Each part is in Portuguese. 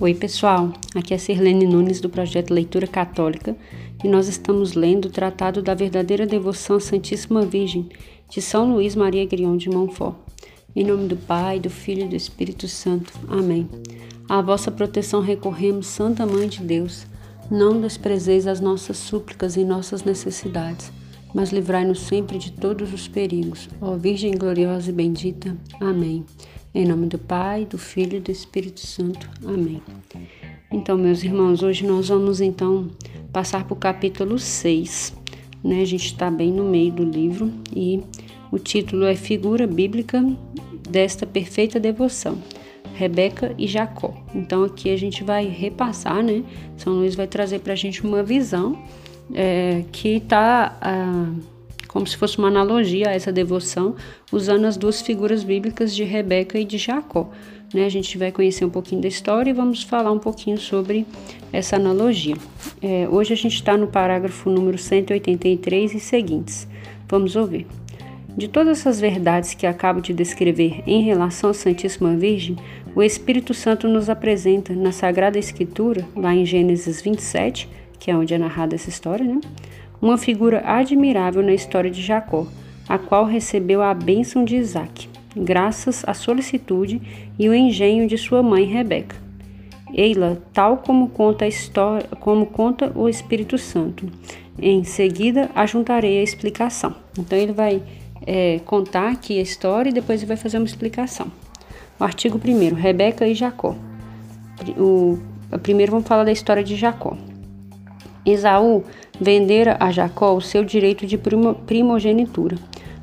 Oi, pessoal. Aqui é Sirlene Nunes do projeto Leitura Católica e nós estamos lendo o Tratado da Verdadeira Devoção à Santíssima Virgem de São Luís Maria Grion de Montfort. Em nome do Pai, do Filho e do Espírito Santo. Amém. À vossa proteção recorremos, Santa Mãe de Deus. Não desprezeis as nossas súplicas e nossas necessidades, mas livrai-nos sempre de todos os perigos. Ó Virgem gloriosa e bendita. Amém. Em nome do Pai, do Filho e do Espírito Santo. Amém. Então, meus irmãos, hoje nós vamos então passar para o capítulo 6. Né? A gente está bem no meio do livro e o título é Figura Bíblica desta Perfeita Devoção. Rebeca e Jacó. Então aqui a gente vai repassar, né? São Luís vai trazer para a gente uma visão é, que está ah, como se fosse uma analogia a essa devoção, usando as duas figuras bíblicas de Rebeca e de Jacó. Né? A gente vai conhecer um pouquinho da história e vamos falar um pouquinho sobre essa analogia. É, hoje a gente está no parágrafo número 183 e seguintes. Vamos ouvir. De todas essas verdades que acabo de descrever em relação à Santíssima Virgem, o Espírito Santo nos apresenta na Sagrada Escritura, lá em Gênesis 27, que é onde é narrada essa história, né? uma figura admirável na história de Jacó, a qual recebeu a bênção de Isaac, graças à solicitude e o engenho de sua mãe Rebeca. Eila, tal como conta a história, como conta o Espírito Santo. Em seguida, ajuntarei a explicação. Então ele vai é, contar aqui a história e depois ele vai fazer uma explicação. O artigo 1 Rebeca e Jacó. O, primeiro vamos falar da história de Jacó. Esaú vendera a Jacó o seu direito de primogenitura.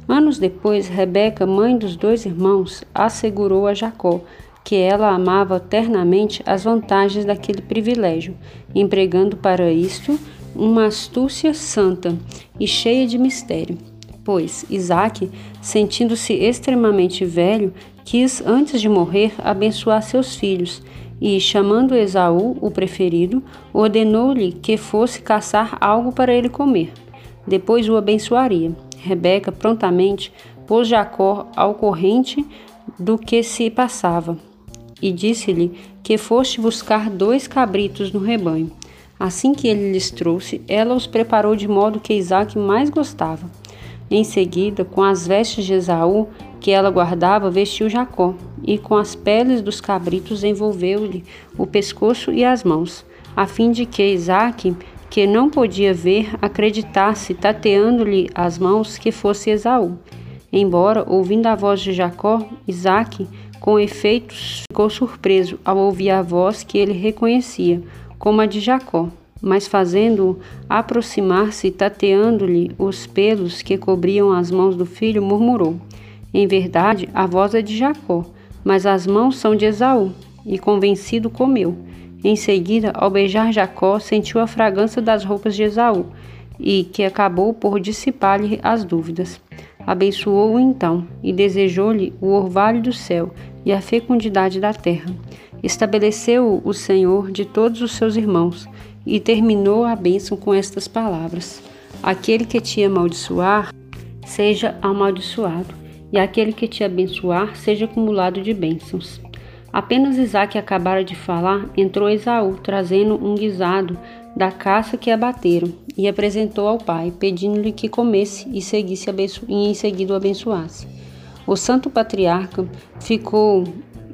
Anos depois, Rebeca, mãe dos dois irmãos, assegurou a Jacó que ela amava ternamente as vantagens daquele privilégio, empregando para isto uma astúcia santa e cheia de mistério. Pois Isaac, sentindo-se extremamente velho, quis, antes de morrer, abençoar seus filhos e, chamando Esaú, o preferido, ordenou-lhe que fosse caçar algo para ele comer. Depois o abençoaria. Rebeca prontamente pôs Jacó ao corrente do que se passava e disse-lhe que foste buscar dois cabritos no rebanho. Assim que ele lhes trouxe, ela os preparou de modo que Isaac mais gostava. Em seguida, com as vestes de Esaú, que ela guardava, vestiu Jacó, e com as peles dos cabritos envolveu-lhe o pescoço e as mãos, a fim de que Isaac, que não podia ver, acreditasse, tateando-lhe as mãos, que fosse Esaú. Embora, ouvindo a voz de Jacó, Isaac, com efeito, ficou surpreso ao ouvir a voz que ele reconhecia, como a de Jacó mas fazendo-o aproximar-se, tateando-lhe os pelos que cobriam as mãos do filho, murmurou: Em verdade, a voz é de Jacó, mas as mãos são de Esaú. E convencido, comeu. Em seguida, ao beijar Jacó, sentiu a fragrância das roupas de Esaú, e que acabou por dissipar-lhe as dúvidas. Abençoou-o então, e desejou-lhe o orvalho do céu e a fecundidade da terra. Estabeleceu-o o Senhor de todos os seus irmãos, e terminou a bênção com estas palavras: Aquele que te amaldiçoar, seja amaldiçoado, e aquele que te abençoar, seja acumulado de bênçãos. Apenas Isaac acabara de falar, entrou Esaú, trazendo um guisado da caça que abateram, e apresentou ao pai, pedindo-lhe que comesse e, seguisse e em seguida o abençoasse. O santo patriarca ficou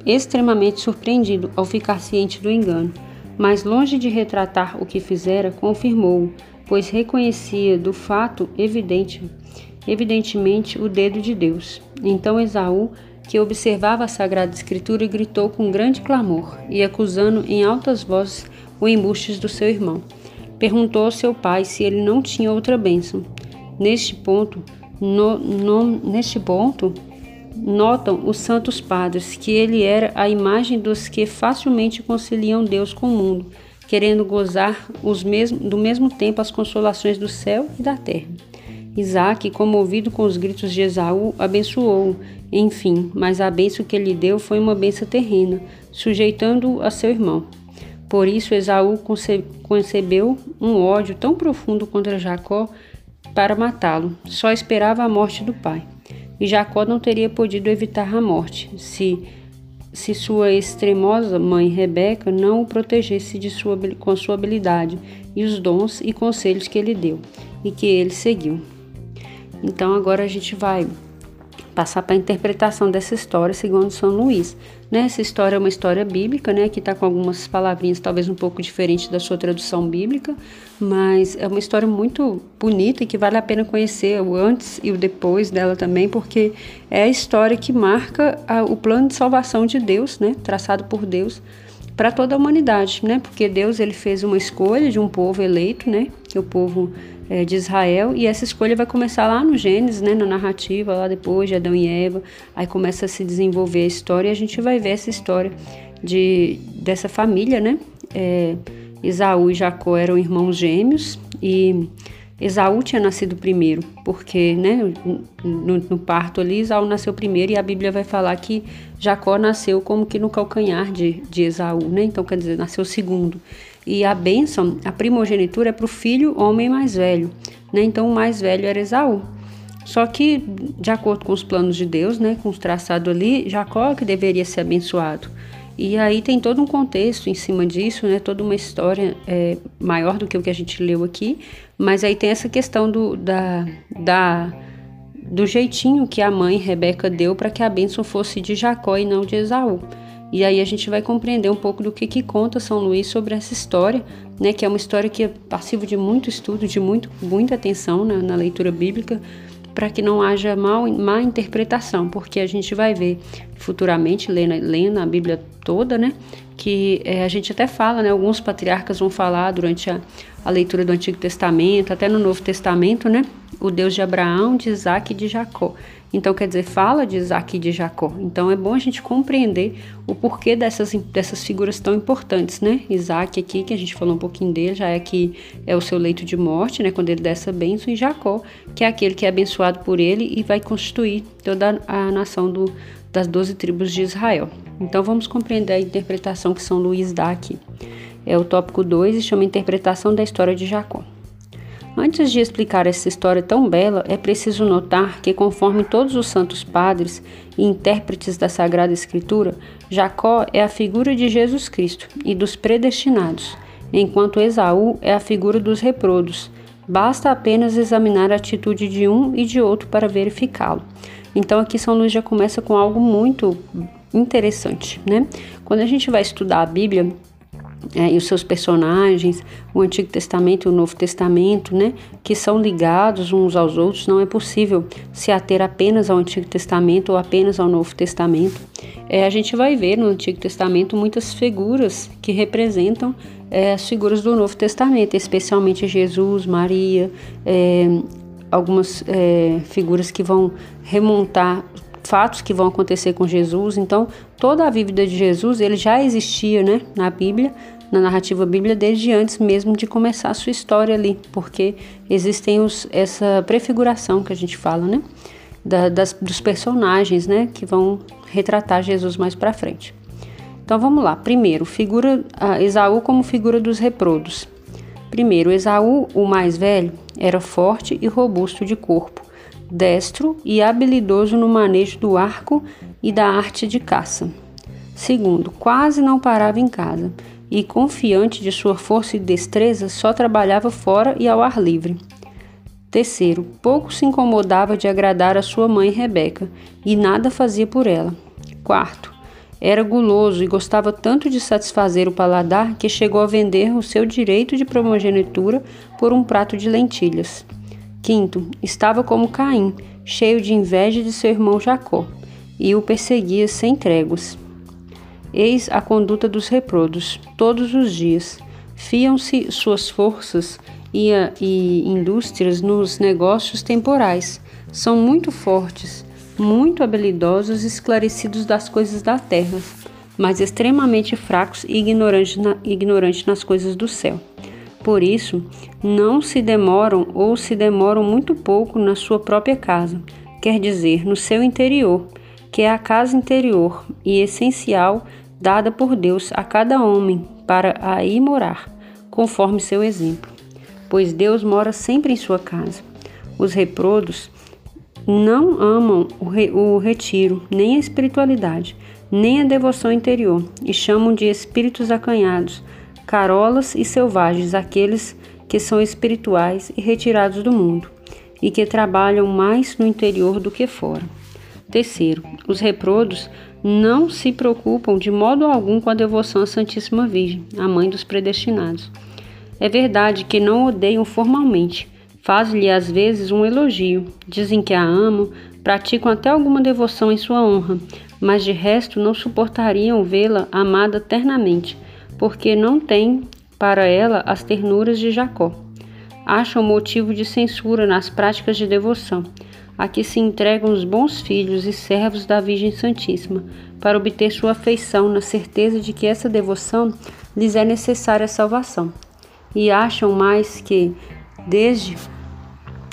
extremamente surpreendido ao ficar ciente do engano mas longe de retratar o que fizera, confirmou, pois reconhecia do fato evidente, evidentemente o dedo de Deus. Então Esaú, que observava a sagrada escritura, gritou com grande clamor e acusando em altas vozes o embustes do seu irmão. Perguntou ao seu pai se ele não tinha outra bênção. Neste ponto, no, no, neste ponto, notam os santos padres que ele era a imagem dos que facilmente conciliam Deus com o mundo, querendo gozar os mesmo, do mesmo tempo as consolações do céu e da terra. Isaac, comovido com os gritos de Esaú, abençoou-o, enfim, mas a bênção que ele deu foi uma bênção terrena, sujeitando-o a seu irmão. Por isso Esaú concebeu um ódio tão profundo contra Jacó para matá-lo. Só esperava a morte do pai. e Jacó não teria podido evitar a morte se se sua extremosa mãe Rebeca não o protegesse de sua, com sua habilidade e os dons e conselhos que ele deu e que ele seguiu. Então agora a gente vai passar para a interpretação dessa história segundo São Luís. Né? Essa história é uma história bíblica, né? que está com algumas palavrinhas talvez um pouco diferente da sua tradução bíblica, mas é uma história muito bonita e que vale a pena conhecer o antes e o depois dela também, porque é a história que marca a, o plano de salvação de Deus, né? traçado por Deus para toda a humanidade, né? Porque Deus ele fez uma escolha de um povo eleito, né? Que é o povo é, de Israel, e essa escolha vai começar lá no Gênesis, né, na narrativa, lá depois de Adão e Eva, aí começa a se desenvolver a história e a gente vai ver essa história de, dessa família, né? É, e Jacó eram irmãos gêmeos e Esaú tinha nascido primeiro, porque né, no, no, parto ali Esaú nasceu primeiro e a Bíblia vai falar que Jacó nasceu como que no calcanhar de, de Esaú, né? Então quer dizer, nasceu segundo. E a bênção, a primogenitura é para o filho homem mais velho, né? Então o mais velho era Esaú. Só que, de acordo com os planos de Deus, né, com os traçados ali, Jacó que deveria ser abençoado. E aí tem todo um contexto em cima disso, né, toda uma história é, maior do que o que a gente leu aqui, mas aí tem essa questão do, da, da, do jeitinho que a mãe Rebeca deu para que a bênção fosse de Jacó e não de Esaú. E aí a gente vai compreender um pouco do que, que conta São Luís sobre essa história, né, que é uma história que é passiva de muito estudo, de muito, muita atenção na, na leitura bíblica, para que não haja mal, má interpretação, porque a gente vai ver futuramente, lendo, lendo a Bíblia toda, né, que é, a gente até fala, né, alguns patriarcas vão falar durante a, a leitura do Antigo Testamento, até no Novo Testamento, né, o Deus de Abraão, de Isaac e de Jacó. Então, quer dizer, fala de Isaac e de Jacó. Então, é bom a gente compreender o porquê dessas, dessas figuras tão importantes, né? Isaac aqui, que a gente falou um pouquinho dele, já é que é o seu leito de morte, né? Quando ele dá essa bênção, e Jacó, que é aquele que é abençoado por ele e vai constituir toda a nação do, das doze tribos de Israel. Então, vamos compreender a interpretação que São Luís dá aqui. É o tópico 2 e chama Interpretação da História de Jacó. Antes de explicar essa história tão bela, é preciso notar que, conforme todos os santos padres e intérpretes da Sagrada Escritura, Jacó é a figura de Jesus Cristo e dos predestinados, enquanto Esaú é a figura dos reprodos. Basta apenas examinar a atitude de um e de outro para verificá-lo. Então, aqui São Luís já começa com algo muito interessante, né? Quando a gente vai estudar a Bíblia, é, e os seus personagens, o Antigo Testamento e o Novo Testamento, né, que são ligados uns aos outros, não é possível se ater apenas ao Antigo Testamento ou apenas ao Novo Testamento. É, a gente vai ver no Antigo Testamento muitas figuras que representam é, as figuras do Novo Testamento, especialmente Jesus, Maria, é, algumas é, figuras que vão remontar fatos que vão acontecer com Jesus. Então, toda a vida de Jesus, ele já existia, né, na Bíblia, na narrativa bíblica desde antes mesmo de começar a sua história ali, porque existem os, essa prefiguração que a gente fala, né? Da, das, dos personagens, né? Que vão retratar Jesus mais para frente. Então vamos lá. Primeiro, figura Esaú como figura dos reprodos. Primeiro, Esaú, o mais velho, era forte e robusto de corpo, destro e habilidoso no manejo do arco e da arte de caça. Segundo, quase não parava em casa e, confiante de sua força e destreza, só trabalhava fora e ao ar livre. Terceiro, pouco se incomodava de agradar a sua mãe Rebeca e nada fazia por ela. Quarto, era guloso e gostava tanto de satisfazer o paladar que chegou a vender o seu direito de primogenitura por um prato de lentilhas. Quinto, estava como Caim, cheio de inveja de seu irmão Jacó, e o perseguia sem tréguas. Eis a conduta dos reprodos, todos os dias. Fiam-se suas forças e, e indústrias nos negócios temporais. São muito fortes, muito habilidosos e esclarecidos das coisas da terra, mas extremamente fracos e ignorantes, na, ignorantes nas coisas do céu. Por isso, não se demoram ou se demoram muito pouco na sua própria casa, quer dizer, no seu interior, que é a casa interior e essencial dada por Deus a cada homem para aí morar, conforme seu exemplo, pois Deus mora sempre em sua casa. Os reprodos não amam o, re, o retiro, nem a espiritualidade, nem a devoção interior, e chamam de espíritos acanhados, carolas e selvagens aqueles que são espirituais e retirados do mundo, e que trabalham mais no interior do que fora. Terceiro, os reprodos não se preocupam de modo algum com a devoção à Santíssima Virgem, a mãe dos predestinados. É verdade que não odeiam formalmente, faz-lhe às vezes um elogio, dizem que a amam, praticam até alguma devoção em sua honra, mas de resto não suportariam vê-la amada eternamente, porque não têm para ela as ternuras de Jacó. Acham motivo de censura nas práticas de devoção, a que se entregam os bons filhos e servos da Virgem Santíssima, para obter sua afeição na certeza de que essa devoção lhes é necessária a salvação. E acham mais que, desde,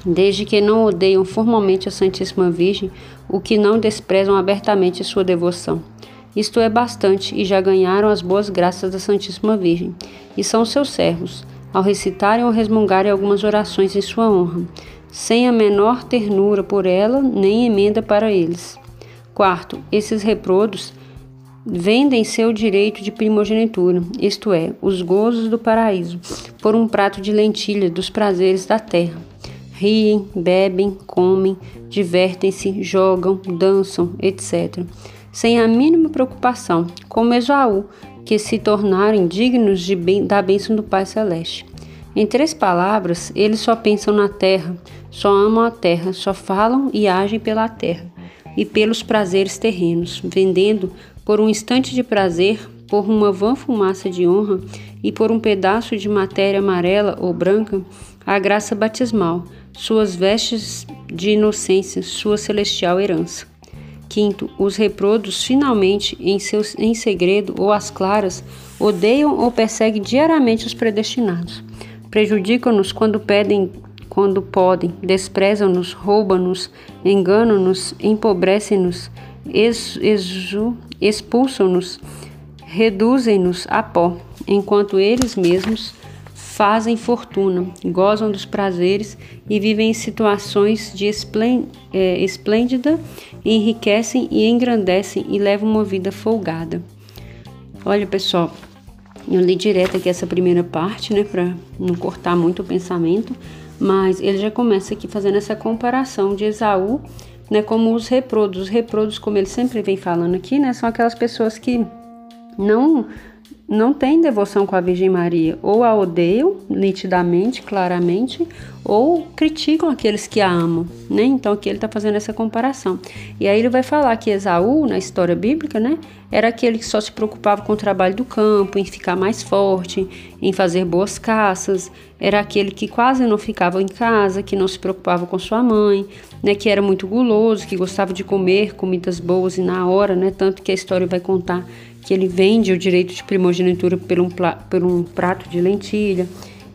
desde que não odeiam formalmente a Santíssima Virgem, o que não desprezam abertamente sua devoção. Isto é bastante, e já ganharam as boas graças da Santíssima Virgem, e são seus servos, ao recitarem ou resmungarem algumas orações em sua honra, sem a menor ternura por ela, nem emenda para eles. Quarto, esses reprodos vendem seu direito de primogenitura, isto é, os gozos do paraíso, por um prato de lentilha dos prazeres da terra. Riem, bebem, comem, divertem-se, jogam, dançam, etc., sem a mínima preocupação, como Esaú, que se tornarem dignos de bem, da bênção do Pai Celeste. Em três palavras, eles só pensam na terra, só amam a terra, só falam e agem pela terra e pelos prazeres terrenos, vendendo por um instante de prazer, por uma vã fumaça de honra e por um pedaço de matéria amarela ou branca, a graça batismal, suas vestes de inocência, sua celestial herança. Quinto, os reprodos finalmente, em, seus, em segredo ou às claras, odeiam ou perseguem diariamente os predestinados. Prejudicam-nos quando pedem, quando podem, desprezam-nos, roubam-nos, enganam-nos, empobrecem-nos, expulsam-nos, reduzem-nos a pó, enquanto eles mesmos fazem fortuna, gozam dos prazeres e vivem em situações de é, esplêndida, enriquecem e engrandecem e levam uma vida folgada. Olha, pessoal, eu li direto aqui essa primeira parte, né, para não cortar muito o pensamento, mas ele já começa aqui fazendo essa comparação de Esaú, né, como os reprodos. Os reprodos, como ele sempre vem falando aqui, né, são aquelas pessoas que não não têm devoção com a Virgem Maria, ou a odeiam nitidamente, claramente, ou criticam aqueles que a amam, né? Então aqui ele está fazendo essa comparação. E aí ele vai falar que Esaú, na história bíblica, né, era aquele que só se preocupava com o trabalho do campo, em ficar mais forte, em fazer boas caças, era aquele que quase não ficava em casa, que não se preocupava com sua mãe, né, que era muito guloso, que gostava de comer comidas boas e na hora, né, tanto que a história vai contar que ele vende o direito de primogenitura por um, por um prato de lentilha.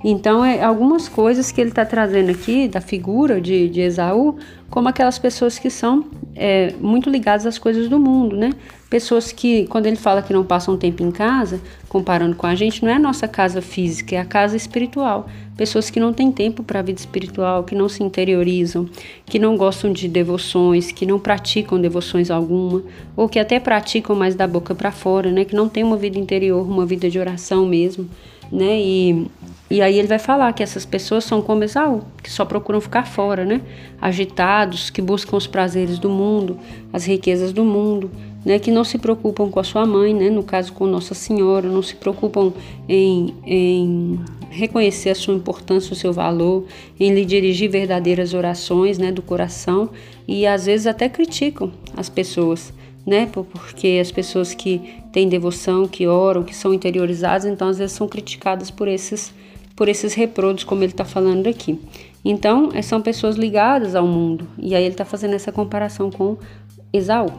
Então, é algumas coisas que ele está trazendo aqui da figura de, de Esaú, como aquelas pessoas que são é, muito ligadas às coisas do mundo, né? Pessoas que, quando ele fala que não passam tempo em casa, comparando com a gente, não é a nossa casa física, é a casa espiritual. Pessoas que não têm tempo para a vida espiritual, que não se interiorizam, que não gostam de devoções, que não praticam devoções alguma, ou que até praticam mais da boca para fora, né? Que não tem uma vida interior, uma vida de oração mesmo, né? E, e aí ele vai falar que essas pessoas são como Esaú, que só procuram ficar fora, né? Agitados, que buscam os prazeres do mundo, as riquezas do mundo, né, que não se preocupam com a sua mãe, né, no caso com Nossa Senhora, não se preocupam em, em reconhecer a sua importância, o seu valor, em lhe dirigir verdadeiras orações né, do coração. E às vezes até criticam as pessoas, né, porque as pessoas que têm devoção, que oram, que são interiorizadas, então às vezes são criticadas por esses, por esses reprodos, como ele está falando aqui. Então, são pessoas ligadas ao mundo, e aí ele está fazendo essa comparação com Esaú.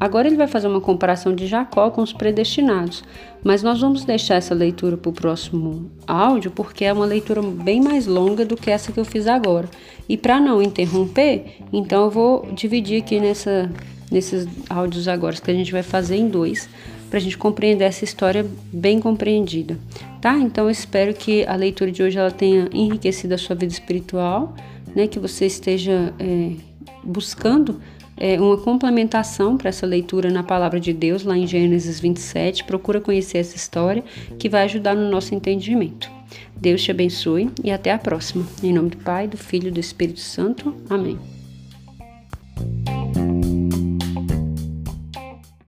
Agora ele vai fazer uma comparação de Jacó com os predestinados, mas nós vamos deixar essa leitura para o próximo áudio, porque é uma leitura bem mais longa do que essa que eu fiz agora. E para não interromper, então eu vou dividir aqui nessa, nesses áudios agora, que a gente vai fazer em dois, para a gente compreender essa história bem compreendida, tá? Então eu espero que a leitura de hoje ela tenha enriquecido a sua vida espiritual, né? Que você esteja é, buscando é, uma complementação para essa leitura na palavra de Deus, lá em Gênesis 27. Procura conhecer essa história que vai ajudar no nosso entendimento. Deus te abençoe e até a próxima. Em nome do Pai, do Filho e do Espírito Santo. Amém.